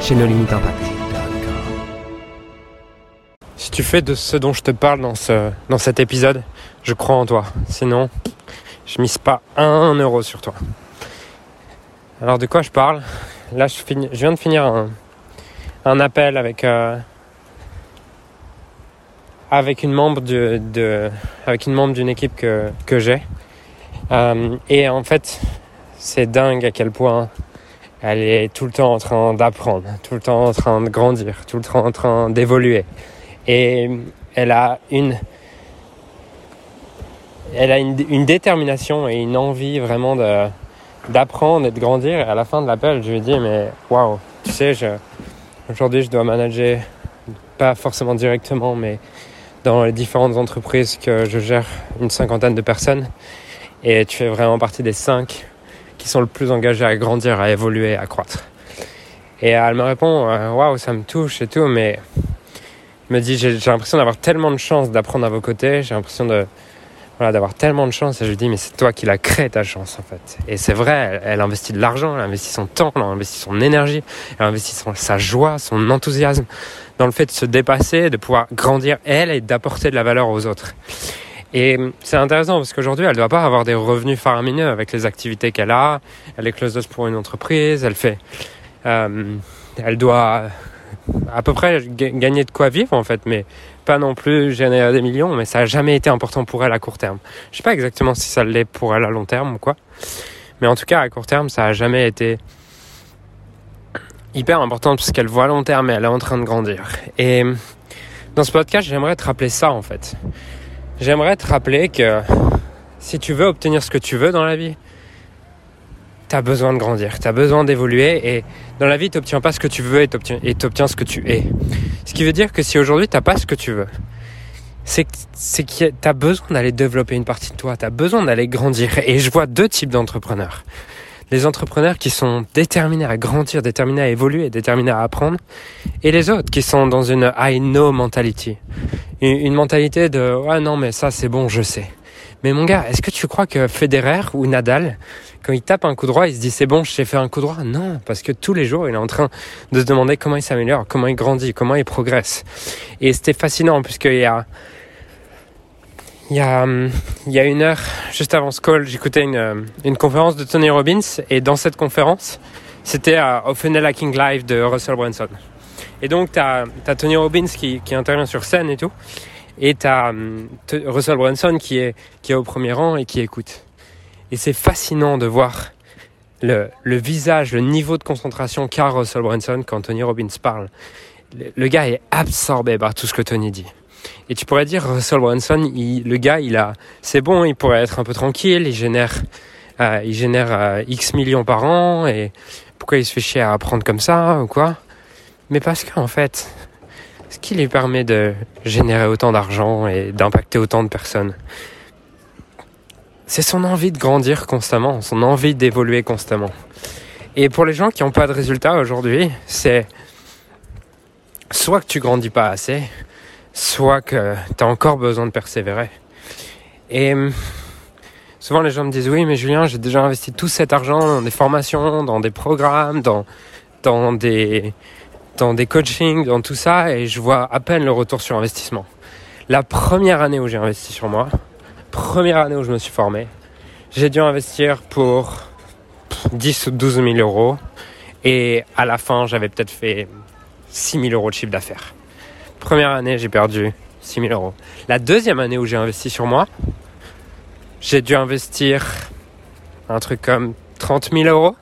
chez No Limit Impact. Si tu fais de ce dont je te parle dans, ce, dans cet épisode, je crois en toi. Sinon, je mise pas un euro sur toi. Alors de quoi je parle? Là, je, viens de finir un, appel avec euh, avec une membre d'une équipe que, que j'ai. Euh, et en fait, c'est dingue à quel point elle est tout le temps en train d'apprendre, tout le temps en train de grandir, tout le temps en train d'évoluer. Et elle a une elle a une, détermination et une envie vraiment de, d'apprendre et de grandir. Et à la fin de l'appel, je lui ai dit, mais waouh, tu sais, aujourd'hui, je dois manager, pas forcément directement, mais dans les différentes entreprises que je gère, une cinquantaine de personnes. Et tu fais vraiment partie des cinq qui sont le plus engagés à grandir, à évoluer, à croître. Et elle me répond, euh, waouh, ça me touche et tout, mais me dit, j'ai l'impression d'avoir tellement de chance d'apprendre à vos côtés, j'ai l'impression de voilà, d'avoir tellement de chance. Et je lui dis, mais c'est toi qui l'as créé ta chance, en fait. Et c'est vrai, elle, investit de l'argent, elle investit son temps, elle investit son énergie, elle investit sa joie, son enthousiasme dans le fait de se dépasser, de pouvoir grandir elle et d'apporter de la valeur aux autres. Et c'est intéressant parce qu'aujourd'hui, elle ne doit pas avoir des revenus faramineux avec les activités qu'elle a. Elle est close pour une entreprise, elle fait, euh, elle doit à peu près gagner de quoi vivre en fait, mais pas non plus générer des millions, mais ça n'a jamais été important pour elle à court terme. Je sais pas exactement si ça l'est pour elle à long terme ou quoi, mais en tout cas à court terme, ça a jamais été hyper important parce qu'elle voit à long terme et elle est en train de grandir. Et dans ce podcast, j'aimerais te rappeler ça en fait. J'aimerais te rappeler que si tu veux obtenir ce que tu veux dans la vie, tu as besoin de grandir, tu as besoin d'évoluer et dans la vie, tu n'obtiens pas ce que tu veux et tu obtiens ce que tu es. Ce qui veut dire que si aujourd'hui, tu n'as pas ce que tu veux, c'est que tu as besoin d'aller développer une partie de toi, tu as besoin d'aller grandir. Et je vois deux types d'entrepreneurs. Les entrepreneurs qui sont déterminés à grandir, déterminés à évoluer, déterminés à apprendre, et les autres qui sont dans une I know mentality. Une mentalité de ouais non mais ça c'est bon, je sais. Mais mon gars, est-ce que tu crois que Federer ou Nadal, quand il tape un coup droit, il se dit c'est bon, je sais faire un coup droit? Non, parce que tous les jours, il est en train de se demander comment il s'améliore, comment il grandit, comment il progresse. Et c'était fascinant puisqu'il y a il y, a, il y a une heure, juste avant ce call, j'écoutais une, une conférence de Tony Robbins et dans cette conférence, c'était à Funnel Hacking Live de Russell Brunson. Et donc, tu as, Tony Robbins qui, qui intervient sur scène et tout. Et tu as hum, Russell Brunson qui est, qui est au premier rang et qui écoute. Et c'est fascinant de voir le, le, visage, le niveau de concentration qu'a Russell Brunson quand Tony Robbins parle. Le, gars est absorbé par tout ce que Tony dit. Et tu pourrais dire, Russell Brunson, le gars, il a, c'est bon, il pourrait être un peu tranquille, il génère, euh, il génère euh, X millions par an, et pourquoi il se fait chier à apprendre comme ça, ou quoi? Mais parce qu'en fait, ce qui lui permet de générer autant d'argent et d'impacter autant de personnes. C'est son envie de grandir constamment, son envie d'évoluer constamment. Et pour les gens qui n'ont pas de résultats aujourd'hui, c'est soit que tu grandis pas assez, soit que tu as encore besoin de persévérer. Et souvent les gens me disent oui mais Julien j'ai déjà investi tout cet argent dans des formations, dans des programmes, dans, dans des dans des coachings, dans tout ça, et je vois à peine le retour sur investissement. La première année où j'ai investi sur moi, première année où je me suis formé, j'ai dû investir pour 10 ou 12 000 euros, et à la fin, j'avais peut-être fait 6 000 euros de chiffre d'affaires. Première année, j'ai perdu 6 000 euros. La deuxième année où j'ai investi sur moi, j'ai dû investir un truc comme 30 000 euros,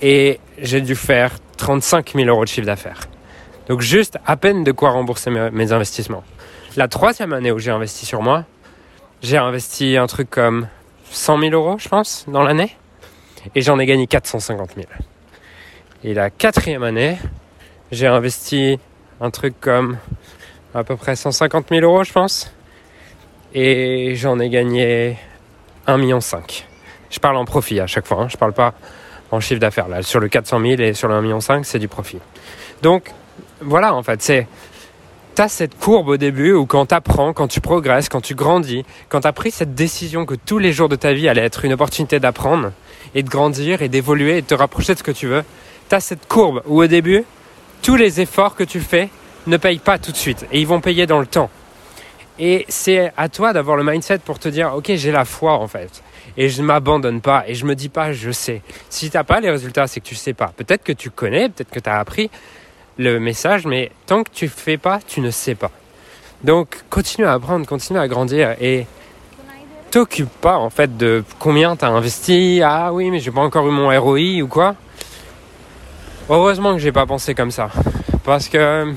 et j'ai dû faire 35 000 euros de chiffre d'affaires. Donc juste à peine de quoi rembourser mes, investissements. La troisième année où j'ai investi sur moi, j'ai investi un truc comme 100 000 euros, je pense, dans l'année. Et j'en ai gagné 450 000. Et la quatrième année, j'ai investi un truc comme à peu près 150 000 euros, je pense. Et j'en ai gagné 1,5 million. Je parle en profit à chaque fois, hein. je parle pas en chiffre d'affaires. Là, sur le 400 000 et sur le 1,5 million, c'est du profit. Donc, voilà, en fait, c'est. Tu as cette courbe au début où quand tu apprends, quand tu progresses, quand tu grandis, quand tu as pris cette décision que tous les jours de ta vie allait être une opportunité d'apprendre et de grandir et d'évoluer et de te rapprocher de ce que tu veux, tu as cette courbe où au début, tous les efforts que tu fais ne payent pas tout de suite et ils vont payer dans le temps. Et c'est à toi d'avoir le mindset pour te dire, ok, j'ai la foi en fait. Et je ne m'abandonne pas et je me dis pas, je sais. Si tu n'as pas les résultats, c'est que tu sais pas. Peut-être que tu connais, peut-être que tu as appris le message, mais tant que tu fais pas, tu ne sais pas. Donc continue à apprendre, continue à grandir et t'occupe pas en fait de combien tu as investi. Ah oui, mais j'ai pas encore eu mon ROI ou quoi. Heureusement que j'ai pas pensé comme ça. Parce que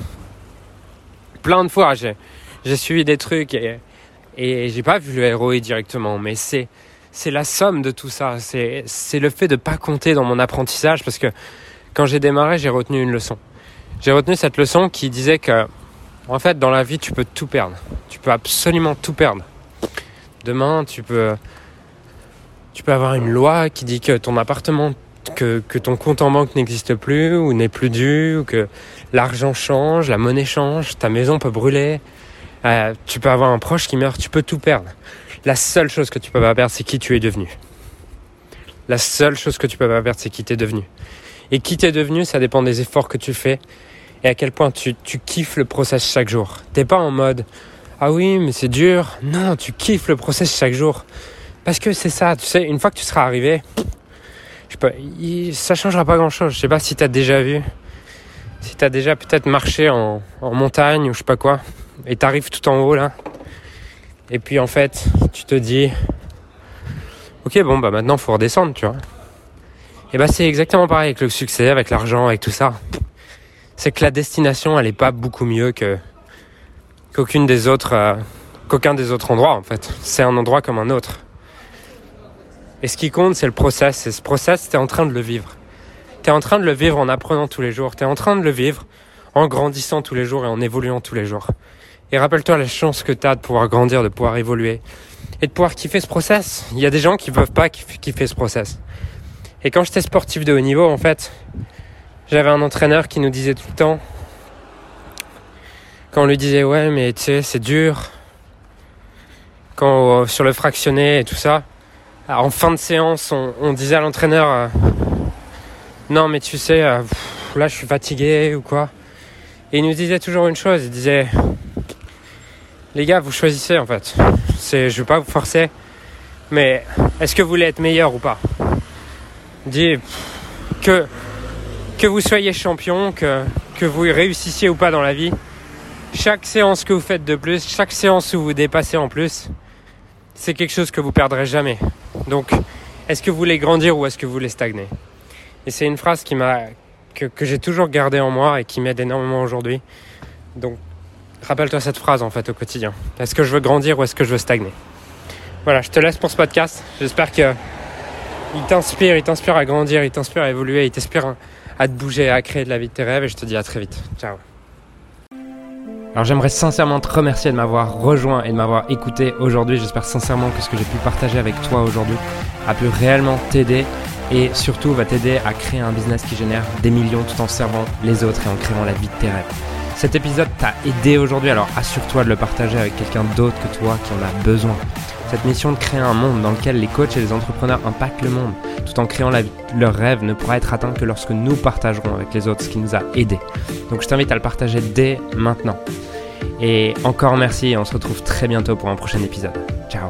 plein de fois, j'ai, suivi des trucs et, j'ai pas vu le directement. Mais c'est, c'est la somme de tout ça. C'est, c'est le fait de pas compter dans mon apprentissage parce que quand j'ai démarré, j'ai retenu une leçon. J'ai retenu cette leçon qui disait que, en fait, dans la vie, tu peux tout perdre. Tu peux absolument tout perdre. Demain, tu peux, tu peux avoir une loi qui dit que ton appartement que, ton compte en banque n'existe plus ou n'est plus dû, ou que l'argent change, la monnaie change, ta maison peut brûler, euh, tu peux avoir un proche qui meurt, tu peux tout perdre. La seule chose que tu peux pas perdre, c'est qui tu es devenu. La seule chose que tu peux pas perdre, c'est qui tu es devenu. Et qui t'es devenu, ça dépend des efforts que tu fais et à quel point tu, tu kiffes le process chaque jour. T'es pas en mode ah oui, mais c'est dur. Non, tu kiffes le process chaque jour. Parce que c'est ça, tu sais, une fois que tu seras arrivé, ça changera pas grand chose. Je sais pas si tu as déjà vu, si tu as déjà peut-être marché en, montagne ou je sais pas quoi, et tu arrives tout en haut là. Et puis en fait, tu te dis, ok, bon, bah maintenant faut redescendre, tu vois. Et bah c'est exactement pareil avec le succès, avec l'argent, avec tout ça. C'est que la destination, elle est pas beaucoup mieux que qu'aucune des autres, euh, qu'aucun des autres endroits en fait. C'est un endroit comme un autre. Et ce qui compte, c'est le process. Et ce process, tu es en train de le vivre. Tu es en train de le vivre en apprenant tous les jours. Tu es en train de le vivre en grandissant tous les jours et en évoluant tous les jours. Et rappelle-toi la chance que tu as de pouvoir grandir, de pouvoir évoluer et de pouvoir kiffer ce process. Il y a des gens qui ne peuvent pas kiffer ce process. Et quand j'étais sportif de haut niveau, en fait, j'avais un entraîneur qui nous disait tout le temps, quand on lui disait ouais mais tu sais c'est dur, quand euh, sur le fractionné et tout ça, en fin de séance, on, disait à l'entraîneur euh, Non, mais tu sais, euh, là je suis fatigué ou quoi. Et il nous disait toujours une chose il disait Les gars, vous choisissez en fait. Je veux pas vous forcer, mais est-ce que vous voulez être meilleur ou pas? Dit que, que vous soyez champion, que, que vous réussissiez ou pas dans la vie, chaque séance que vous faites de plus, chaque séance où vous dépassez en plus, c'est quelque chose que vous perdrez jamais. Donc, est-ce que vous voulez grandir ou est-ce que vous voulez stagner? Et c'est une phrase qui m'a que, j'ai toujours gardée en moi et qui m'aide énormément aujourd'hui. Donc, rappelle-toi cette phrase en fait au quotidien. Est-ce que je veux grandir ou est-ce que je veux stagner? Voilà, je te laisse pour ce podcast. J'espère que il t'inspire, il t'inspire à grandir, il t'inspire à évoluer, il t'inspire à te bouger, à créer de la vie de tes rêves. Et je te dis à très vite. Ciao. Alors j'aimerais sincèrement te remercier de m'avoir rejoint et de m'avoir écouté aujourd'hui. J'espère sincèrement que ce que j'ai pu partager avec toi aujourd'hui a pu réellement t'aider et surtout va t'aider à créer un business qui génère des millions tout en servant les autres et en créant la vie de tes rêves. Cet épisode t'a aidé aujourd'hui, alors assure-toi de le partager avec quelqu'un d'autre que toi qui en a besoin. Cette mission de créer un monde dans lequel les coachs et les entrepreneurs impactent le monde tout en créant leur rêve ne pourra être atteint que lorsque nous partagerons avec les autres ce qui nous a aidés. Donc je t'invite à le partager dès maintenant. Et encore merci et on se retrouve très bientôt pour un prochain épisode. Ciao